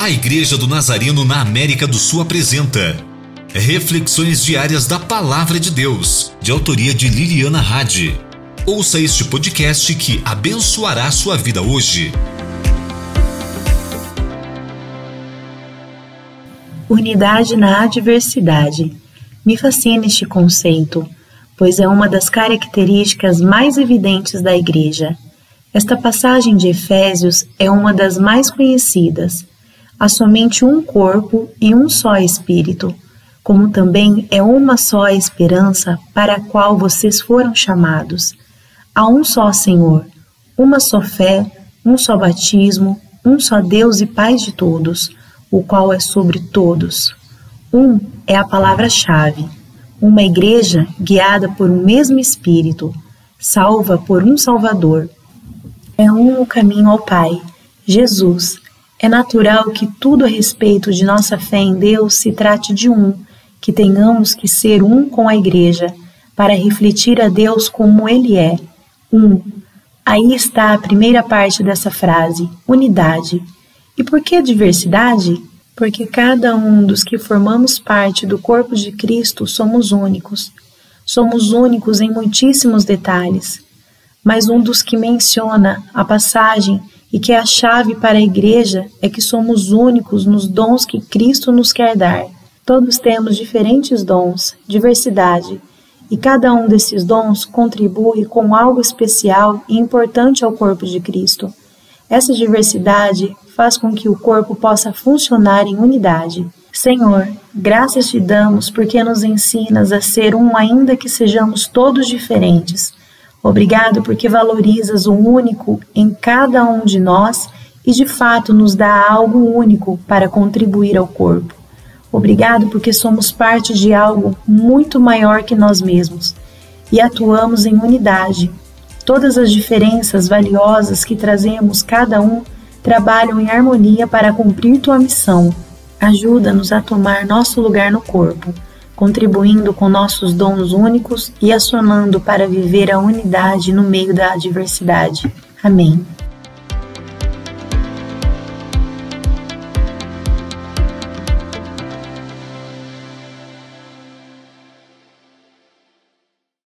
A Igreja do Nazareno na América do Sul apresenta Reflexões Diárias da Palavra de Deus, de autoria de Liliana Hadi. Ouça este podcast que abençoará sua vida hoje. Unidade na adversidade. Me fascina este conceito, pois é uma das características mais evidentes da Igreja. Esta passagem de Efésios é uma das mais conhecidas há somente um corpo e um só Espírito, como também é uma só a esperança para a qual vocês foram chamados. Há um só Senhor, uma só fé, um só batismo, um só Deus e Pai de todos, o qual é sobre todos. Um é a palavra-chave. Uma igreja guiada por um mesmo Espírito, salva por um Salvador. É um o caminho ao Pai, Jesus, é natural que tudo a respeito de nossa fé em Deus se trate de um, que tenhamos que ser um com a Igreja, para refletir a Deus como Ele é, um. Aí está a primeira parte dessa frase, unidade. E por que diversidade? Porque cada um dos que formamos parte do corpo de Cristo somos únicos. Somos únicos em muitíssimos detalhes. Mas um dos que menciona a passagem e que a chave para a igreja é que somos únicos nos dons que Cristo nos quer dar. Todos temos diferentes dons, diversidade, e cada um desses dons contribui com algo especial e importante ao corpo de Cristo. Essa diversidade faz com que o corpo possa funcionar em unidade. Senhor, graças te damos porque nos ensinas a ser um, ainda que sejamos todos diferentes Obrigado porque valorizas o único em cada um de nós e de fato nos dá algo único para contribuir ao corpo. Obrigado porque somos parte de algo muito maior que nós mesmos e atuamos em unidade. Todas as diferenças valiosas que trazemos cada um trabalham em harmonia para cumprir tua missão. Ajuda-nos a tomar nosso lugar no corpo contribuindo com nossos dons únicos e acionando para viver a unidade no meio da adversidade. Amém.